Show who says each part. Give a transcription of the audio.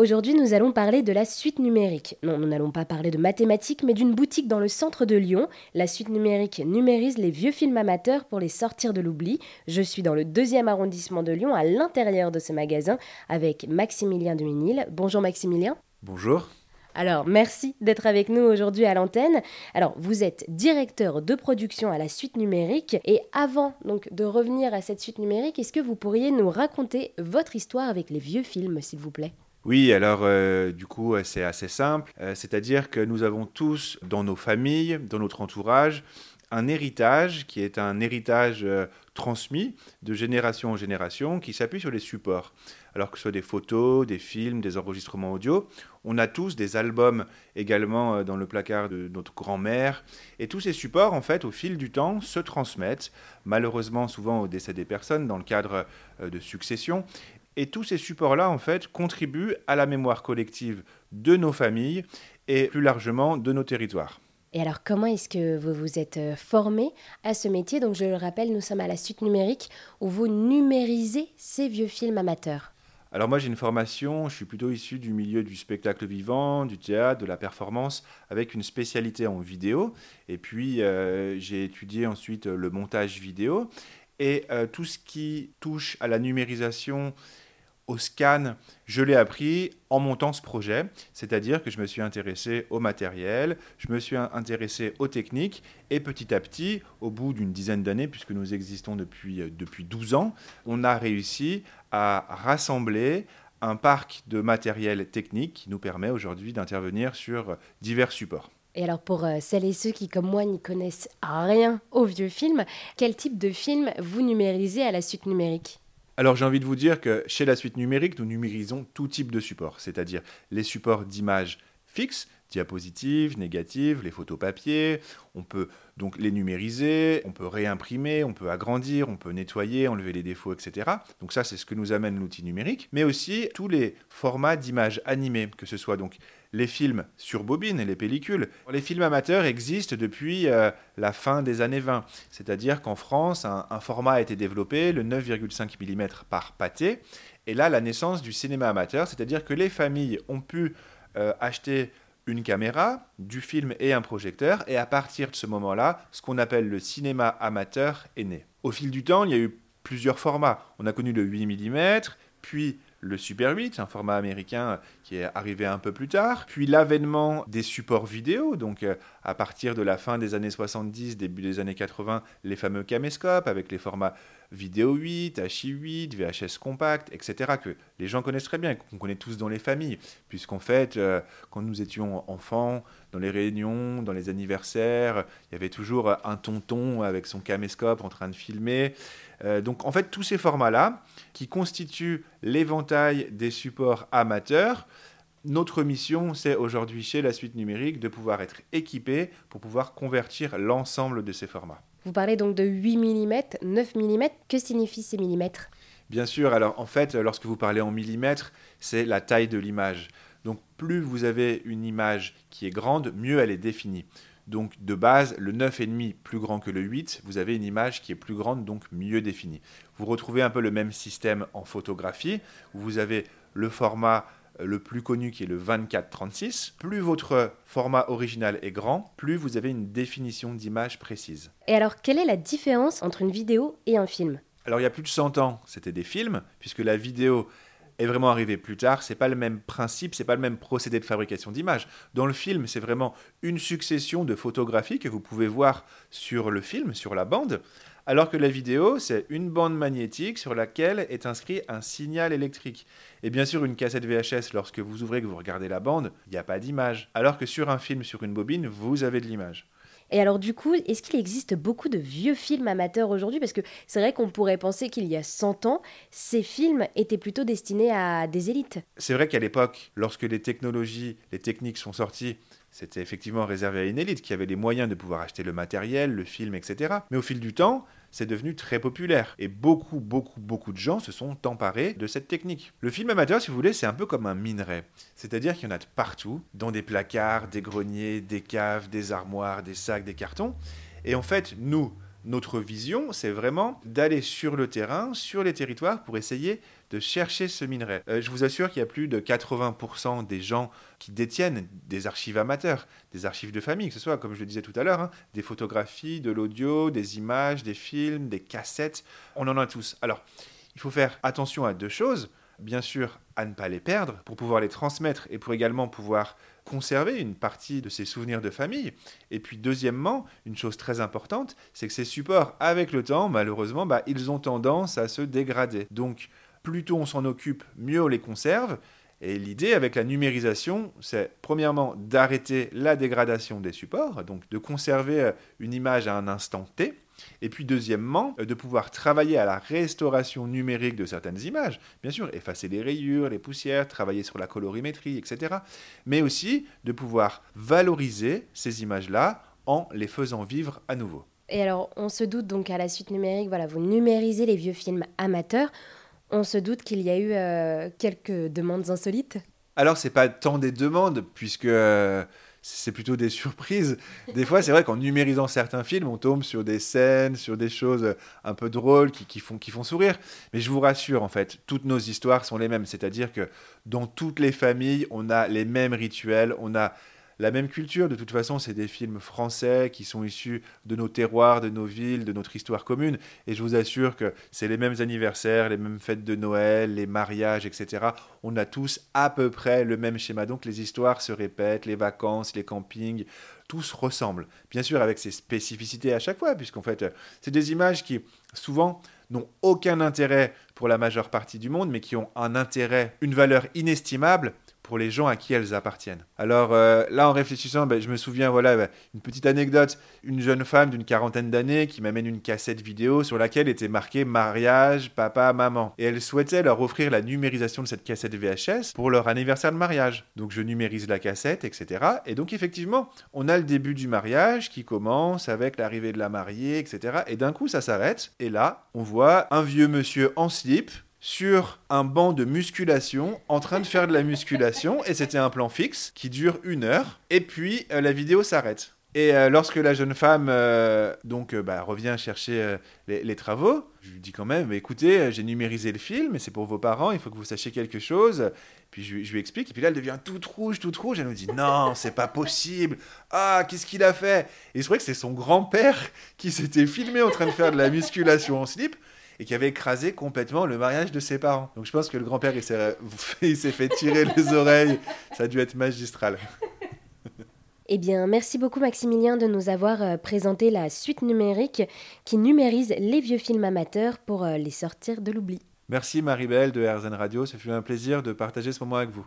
Speaker 1: Aujourd'hui, nous allons parler de la suite numérique. Non, nous n'allons pas parler de mathématiques, mais d'une boutique dans le centre de Lyon. La suite numérique numérise les vieux films amateurs pour les sortir de l'oubli. Je suis dans le deuxième arrondissement de Lyon, à l'intérieur de ce magasin, avec Maximilien Duminil. Bonjour Maximilien.
Speaker 2: Bonjour.
Speaker 1: Alors, merci d'être avec nous aujourd'hui à l'antenne. Alors, vous êtes directeur de production à la suite numérique. Et avant donc de revenir à cette suite numérique, est-ce que vous pourriez nous raconter votre histoire avec les vieux films, s'il vous plaît?
Speaker 2: Oui, alors euh, du coup, euh, c'est assez simple. Euh, c'est-à-dire que nous avons tous, dans nos familles, dans notre entourage, un héritage qui est un héritage transmis de génération en génération qui s'appuie sur les supports. Alors que ce soit des photos, des films, des enregistrements audio, on a tous des albums également dans le placard de notre grand-mère. Et tous ces supports, en fait, au fil du temps, se transmettent, malheureusement souvent au décès des personnes dans le cadre de succession. Et tous ces supports-là, en fait, contribuent à la mémoire collective de nos familles et plus largement de nos territoires.
Speaker 1: Et alors, comment est-ce que vous vous êtes euh, formé à ce métier? Donc, je le rappelle, nous sommes à la suite numérique où vous numérisez ces vieux films amateurs.
Speaker 2: Alors moi j'ai une formation, je suis plutôt issu du milieu du spectacle vivant, du théâtre, de la performance, avec une spécialité en vidéo. Et puis euh, j'ai étudié ensuite le montage vidéo. Et euh, tout ce qui touche à la numérisation au scan, je l'ai appris en montant ce projet, c'est-à-dire que je me suis intéressé au matériel, je me suis intéressé aux techniques, et petit à petit, au bout d'une dizaine d'années, puisque nous existons depuis, euh, depuis 12 ans, on a réussi à rassembler un parc de matériel technique qui nous permet aujourd'hui d'intervenir sur divers supports.
Speaker 1: Et alors pour euh, celles et ceux qui, comme moi, n'y connaissent rien aux vieux films, quel type de film vous numérisez à la suite numérique?
Speaker 2: Alors j'ai envie de vous dire que chez la suite numérique, nous numérisons tout type de support, c'est-à-dire les supports d'images fixes, diapositives, négatives, les photos papier. On peut donc les numériser, on peut réimprimer, on peut agrandir, on peut nettoyer, enlever les défauts, etc. Donc ça, c'est ce que nous amène l'outil numérique. Mais aussi tous les formats d'images animées, que ce soit donc les films sur bobine et les pellicules. Les films amateurs existent depuis euh, la fin des années 20. C'est-à-dire qu'en France, un, format a été développé, le 9,5 mm par pâté. Et là, la naissance du cinéma amateur, c'est-à-dire que les familles ont pu euh, acheter une caméra, du film et un projecteur, et à partir de ce moment-là, ce qu'on appelle le cinéma amateur est né. Au fil du temps, il y a eu plusieurs formats. On a connu le 8 mm, puis le Super 8, un format américain qui est arrivé un peu plus tard, puis l'avènement des supports vidéo, donc euh, à partir de la fin des années 70, début des années 80, les fameux caméscopes avec les formats vidéo 8, HI8, VHS compact, etc., que les gens connaissent très bien qu'on connaît tous dans les familles, puisqu'en fait, euh, quand nous étions enfants, dans les réunions, dans les anniversaires, il y avait toujours un tonton avec son caméscope en train de filmer. Euh, donc en fait, tous ces formats-là, qui constituent l'éventail des supports amateurs, notre mission, c'est aujourd'hui chez la suite numérique de pouvoir être équipé pour pouvoir convertir l'ensemble de ces formats.
Speaker 1: Vous parlez donc de 8 mm, 9 mm. Que signifient ces millimètres?
Speaker 2: Bien sûr, alors en fait, lorsque vous parlez en millimètres, c'est la taille de l'image. Donc plus vous avez une image qui est grande, mieux elle est définie. Donc de base, le 9,5 plus grand que le 8, vous avez une image qui est plus grande, donc mieux définie. Vous retrouvez un peu le même système en photographie, vous avez le format le plus connu qui est le 24-36. Plus votre format original est grand, plus vous avez une définition d'image précise.
Speaker 1: Et alors, quelle est la différence entre une vidéo et un film?
Speaker 2: Alors, il y a plus de 100 ans, c'était des films, puisque la vidéo est vraiment arrivé plus tard. C'est pas le même principe, c'est pas le même procédé de fabrication d'images. Dans le film, c'est vraiment une succession de photographies que vous pouvez voir sur le film, sur la bande, alors que la vidéo, c'est une bande magnétique sur laquelle est inscrit un signal électrique. Et bien sûr, une cassette VHS, lorsque vous ouvrez que vous regardez la bande, il n'y a pas d'image. Alors que sur un film, sur une bobine, vous avez de l'image.
Speaker 1: Et alors du coup, est-ce qu'il existe beaucoup de vieux films amateurs aujourd'hui? Parce que c'est vrai qu'on pourrait penser qu'il y a 100 ans, ces films étaient plutôt destinés à des élites.
Speaker 2: C'est vrai qu'à l'époque, lorsque les technologies, les techniques sont sorties, c'était effectivement réservé à une élite qui avait les moyens de pouvoir acheter le matériel, le film, etc. Mais au fil du temps, c'est devenu très populaire. Et beaucoup, beaucoup, beaucoup de gens se sont emparés de cette technique. Le film amateur, si vous voulez, c'est un peu comme un minerai. C'est-à-dire qu'il y en a de partout, dans des placards, des greniers, des caves, des armoires, des sacs, des cartons. Et en fait, nous, notre vision, c'est vraiment d'aller sur le terrain, sur les territoires, pour essayer de chercher ce minerai. Euh, je vous assure qu'il y a plus de 80% des gens qui détiennent des archives amateurs, des archives de famille, que ce soit, comme je le disais tout à l'heure, hein, des photographies, de l'audio, des images, des films, des cassettes. On en a tous. Alors, il faut faire attention à deux choses. Bien sûr, à ne pas les perdre pour pouvoir les transmettre et pour également pouvoir conserver une partie de ces souvenirs de famille. Et puis deuxièmement, une chose très importante, c'est que ces supports, avec le temps, malheureusement, bah, ils ont tendance à se dégrader. Donc, plus tôt on s'en occupe, mieux on les conserve. Et l'idée avec la numérisation, c'est premièrement d'arrêter la dégradation des supports, donc de conserver euh, une image à un instant T, et puis deuxièmement, euh, de pouvoir travailler à la restauration numérique de certaines images, bien sûr, effacer les rayures, les poussières, travailler sur la colorimétrie, etc. Mais aussi de pouvoir valoriser ces images-là en les faisant vivre à nouveau.
Speaker 1: Et alors, on se doute donc à la suite numérique, voilà, vous numérisez les vieux films amateurs. On se doute qu'il y a eu euh, quelques demandes insolites
Speaker 2: Alors, c'est pas tant des demandes, puisque euh, c'est plutôt des surprises. Des fois, c'est vrai qu'en numérisant certains films, on tombe sur des scènes, sur des choses un peu drôles qui, qui, font, qui font sourire. Mais je vous rassure, en fait, toutes nos histoires sont les mêmes. C'est-à-dire que dans toutes les familles, on a les mêmes rituels, on a la même culture. De toute façon, c'est des films français qui sont issus de nos terroirs, de nos villes, de notre histoire commune. Et je vous assure que c'est les mêmes anniversaires, les mêmes fêtes de Noël, les mariages, etc. On a tous à peu près le même schéma. Donc les histoires se répètent, les vacances, les campings, tous ressemblent. Bien sûr, avec ses spécificités à chaque fois, puisqu'en fait, c'est des images qui, souvent, n'ont aucun intérêt pour la majeure partie du monde, mais qui ont un intérêt, une valeur inestimable pour les gens à qui elles appartiennent. Alors euh, là, en réfléchissant, ben, je me souviens, voilà, ben, une petite anecdote, une jeune femme d'une quarantaine d'années qui m'amène une cassette vidéo sur laquelle était marqué mariage, papa, maman. Et elle souhaitait leur offrir la numérisation de cette cassette VHS pour leur anniversaire de mariage. Donc je numérise la cassette, etc. Et donc effectivement, on a le début du mariage qui commence avec l'arrivée de la mariée, etc. Et d'un coup, ça s'arrête. Et là, on voit un vieux monsieur en slip sur un banc de musculation en train de faire de la musculation et c'était un plan fixe qui dure une heure et puis euh, la vidéo s'arrête. Et euh, lorsque la jeune femme euh, donc bah, revient chercher les, travaux, je lui dis quand même écoutez j'ai numérisé le film et c'est pour vos parents il faut que vous sachiez quelque chose. Puis je, lui explique et puis là elle devient toute rouge toute rouge elle me dit non c'est pas possible ah qu'est-ce qu'il a fait? Et c'est vrai que c'est son grand père qui s'était filmé en train de faire de la musculation en slip et qui avait écrasé complètement le mariage de ses parents. Donc je pense que le grand-père, il s'est fait tirer les oreilles. Ça a dû être magistral.
Speaker 1: Eh bien, merci beaucoup Maximilien de nous avoir euh, présenté la suite numérique qui numérise les vieux films amateurs pour euh, les sortir de l'oubli.
Speaker 2: Merci Maribel de RZN Radio, ce fut un plaisir de partager ce moment avec vous.